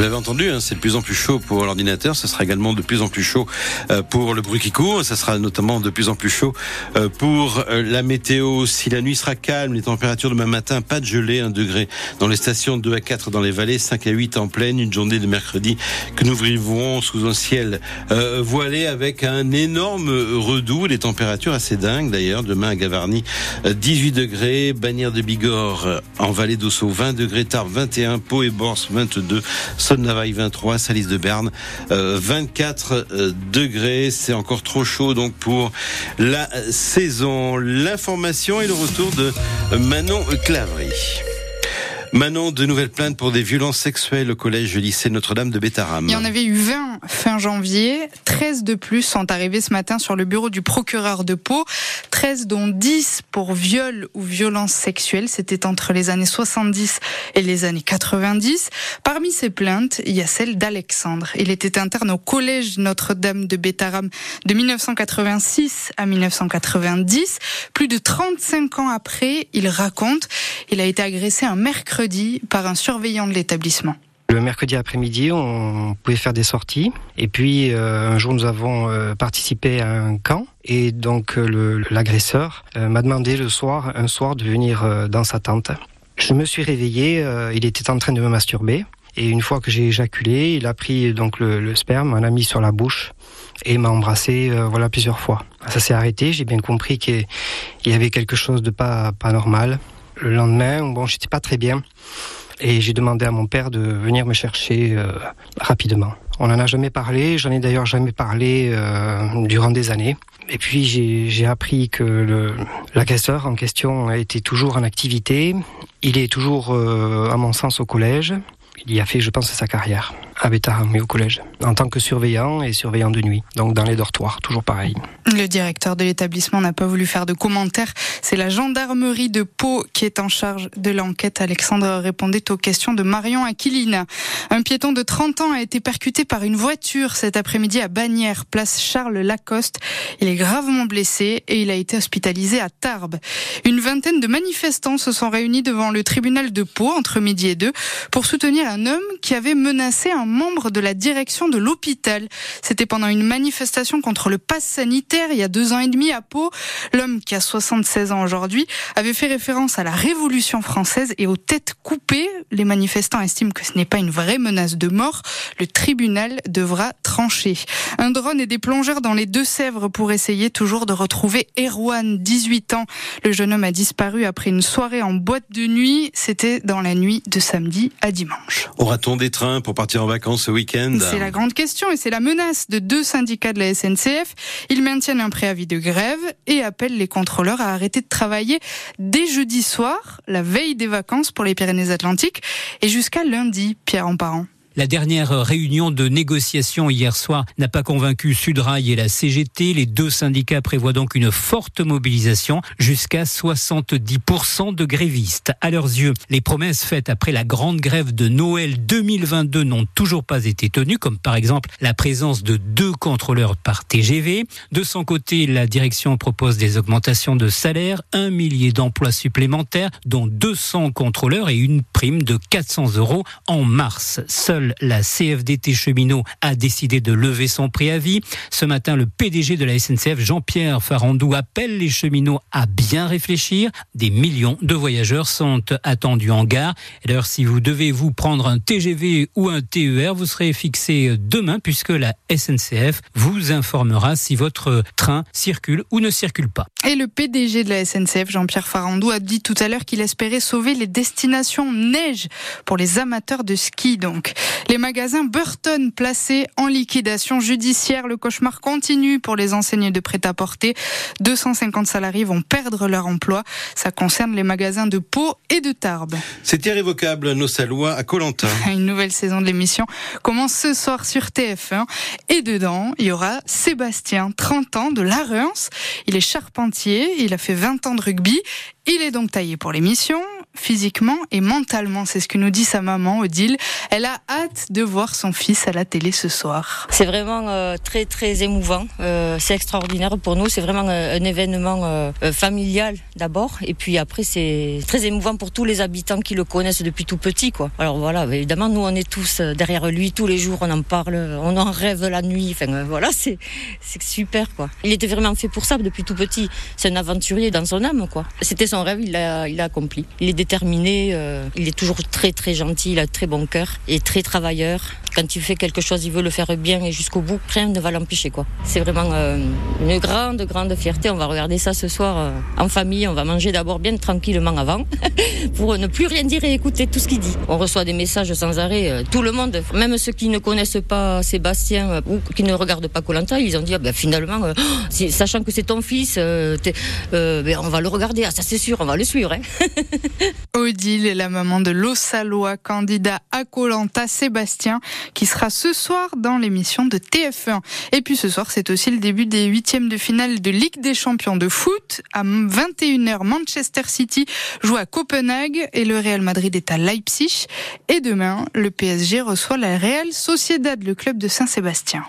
Vous l'avez entendu, hein, c'est de plus en plus chaud pour l'ordinateur. Ce sera également de plus en plus chaud euh, pour le bruit qui court. Ça sera notamment de plus en plus chaud euh, pour euh, la météo. Si la nuit sera calme, les températures demain matin, pas de gelée, 1 degré dans les stations, 2 à 4 dans les vallées, 5 à 8 en pleine. Une journée de mercredi que nous vivrons sous un ciel voilé avec un énorme redout. Des températures assez dingues d'ailleurs. Demain à Gavarnie, 18 degrés. Bannière de Bigorre en vallée d'Ossau, 20 degrés. Tarbes, 21. Pau et Borse, 22. Navaille 23, Salis de Berne 24 euh, euh, degrés. C'est encore trop chaud donc pour la saison. L'information et le retour de Manon Clavry. Manon, de nouvelles plaintes pour des violences sexuelles au collège lycée Notre-Dame de Bétaram. Il y en avait eu 20 fin janvier. 13 de plus sont arrivés ce matin sur le bureau du procureur de Pau. 13 dont 10 pour viol ou violence sexuelle. C'était entre les années 70 et les années 90. Parmi ces plaintes, il y a celle d'Alexandre. Il était interne au collège Notre-Dame de Bétaram de 1986 à 1990. Plus de 35 ans après, il raconte, il a été agressé un mercredi par un surveillant de l'établissement. Le mercredi après-midi, on pouvait faire des sorties. Et puis, euh, un jour, nous avons euh, participé à un camp. Et donc, euh, l'agresseur m'a demandé le soir, un soir, de venir dans sa tente. Je me suis réveillé, il était en train de me masturber. Et une fois que j'ai éjaculé, il a pris donc le, sperme, m'en a mis sur la bouche et m'a embrassé voilà plusieurs fois. Ça s'est arrêté, j'ai bien compris qu'il y avait quelque chose de pas normal. Le lendemain, bon, j'étais pas très bien. Et j'ai demandé à mon père de venir me chercher euh, rapidement. On n'en a jamais parlé, j'en ai d'ailleurs jamais parlé euh, durant des années. Et puis j'ai appris que l'agresseur en question été toujours en activité. Il est toujours, euh, à mon sens, au collège. Il y a fait, je pense, sa carrière à Bétaram mais au collège, en tant que surveillant et surveillant de nuit, donc dans les dortoirs, toujours pareil. Le directeur de l'établissement n'a pas voulu faire de commentaires. C'est la gendarmerie de Pau qui est en charge de l'enquête. Alexandre répondait aux questions de Marion Aquilina. Un piéton de 30 ans a été percuté par une voiture cet après-midi à Bagnères, place Charles Lacoste. Il est gravement blessé et il a été hospitalisé à Tarbes. Une vingtaine de manifestants se sont réunis devant le tribunal de Pau entre midi et deux pour soutenir un homme qui avait menacé un membre de la direction de l'hôpital. C'était pendant une manifestation contre le pass sanitaire il y a deux ans et demi à Pau. L'homme qui a 76 ans aujourd'hui avait fait référence à la Révolution française et aux têtes coupées. Les manifestants estiment que ce n'est pas une vraie menace de mort. Le tribunal devra trancher. Un drone et des plongeurs dans les Deux-Sèvres pour essayer toujours de retrouver Erwan, 18 ans. Le jeune homme a disparu après une soirée en boîte de nuit. C'était dans la nuit de samedi à dimanche. Aura-t-on des trains pour partir en vacances? C'est la grande question et c'est la menace de deux syndicats de la SNCF. Ils maintiennent un préavis de grève et appellent les contrôleurs à arrêter de travailler dès jeudi soir, la veille des vacances pour les Pyrénées-Atlantiques, et jusqu'à lundi, Pierre en parent. La dernière réunion de négociation hier soir n'a pas convaincu Sudrail et la CGT. Les deux syndicats prévoient donc une forte mobilisation jusqu'à 70% de grévistes. À leurs yeux, les promesses faites après la grande grève de Noël 2022 n'ont toujours pas été tenues, comme par exemple la présence de deux contrôleurs par TGV. De son côté, la direction propose des augmentations de salaire, un millier d'emplois supplémentaires, dont 200 contrôleurs et une prime de 400 euros en mars. Seul la CFDT cheminot a décidé de lever son préavis. Ce matin, le PDG de la SNCF, Jean-Pierre Farandou, appelle les cheminots à bien réfléchir. Des millions de voyageurs sont attendus en gare. D'ailleurs, si vous devez vous prendre un TGV ou un TER, vous serez fixé demain puisque la SNCF vous informera si votre train circule ou ne circule pas. Et le PDG de la SNCF, Jean-Pierre Farandou, a dit tout à l'heure qu'il espérait sauver les destinations neige pour les amateurs de ski donc. Les magasins Burton placés en liquidation judiciaire. Le cauchemar continue pour les enseignes de prêt-à-porter. 250 salariés vont perdre leur emploi. Ça concerne les magasins de Pau et de Tarbes. C'est irrévocable, nos Salois à Colantin. Une nouvelle saison de l'émission commence ce soir sur TF1. Et dedans, il y aura Sébastien, 30 ans, de La Reims. Il est charpentier, il a fait 20 ans de rugby. Il est donc taillé pour l'émission physiquement et mentalement. C'est ce que nous dit sa maman, Odile. Elle a hâte de voir son fils à la télé ce soir. C'est vraiment euh, très très émouvant. Euh, c'est extraordinaire pour nous. C'est vraiment euh, un événement familial d'abord, et puis après c'est très émouvant pour tous les habitants qui le connaissent depuis tout petit, quoi. Alors voilà, évidemment nous on est tous derrière lui tous les jours, on en parle, on en rêve la nuit. Enfin voilà, c'est super, quoi. Il était vraiment fait pour ça depuis tout petit. C'est un aventurier dans son âme, quoi. C'était son rêve, il l'a accompli. Déterminé, il est toujours très très gentil, il a très bon cœur et très travailleur. Quand il fait quelque chose, il veut le faire bien et jusqu'au bout, rien ne va l'empêcher. quoi. C'est vraiment euh, une grande, grande fierté. On va regarder ça ce soir euh, en famille. On va manger d'abord bien tranquillement avant pour ne plus rien dire et écouter tout ce qu'il dit. On reçoit des messages sans arrêt. Euh, tout le monde, même ceux qui ne connaissent pas Sébastien ou qui ne regardent pas Colanta, ils ont dit ah ben, finalement, sachant que c'est ton fils, ben, on va le regarder. Ah, ça c'est sûr, on va le suivre. Hein. Odile est la maman de l'Ossalois, candidat à Colanta, Sébastien qui sera ce soir dans l'émission de TF1. Et puis ce soir, c'est aussi le début des huitièmes de finale de Ligue des champions de foot. À 21h, Manchester City joue à Copenhague et le Real Madrid est à Leipzig. Et demain, le PSG reçoit la Real Sociedad, le club de Saint-Sébastien.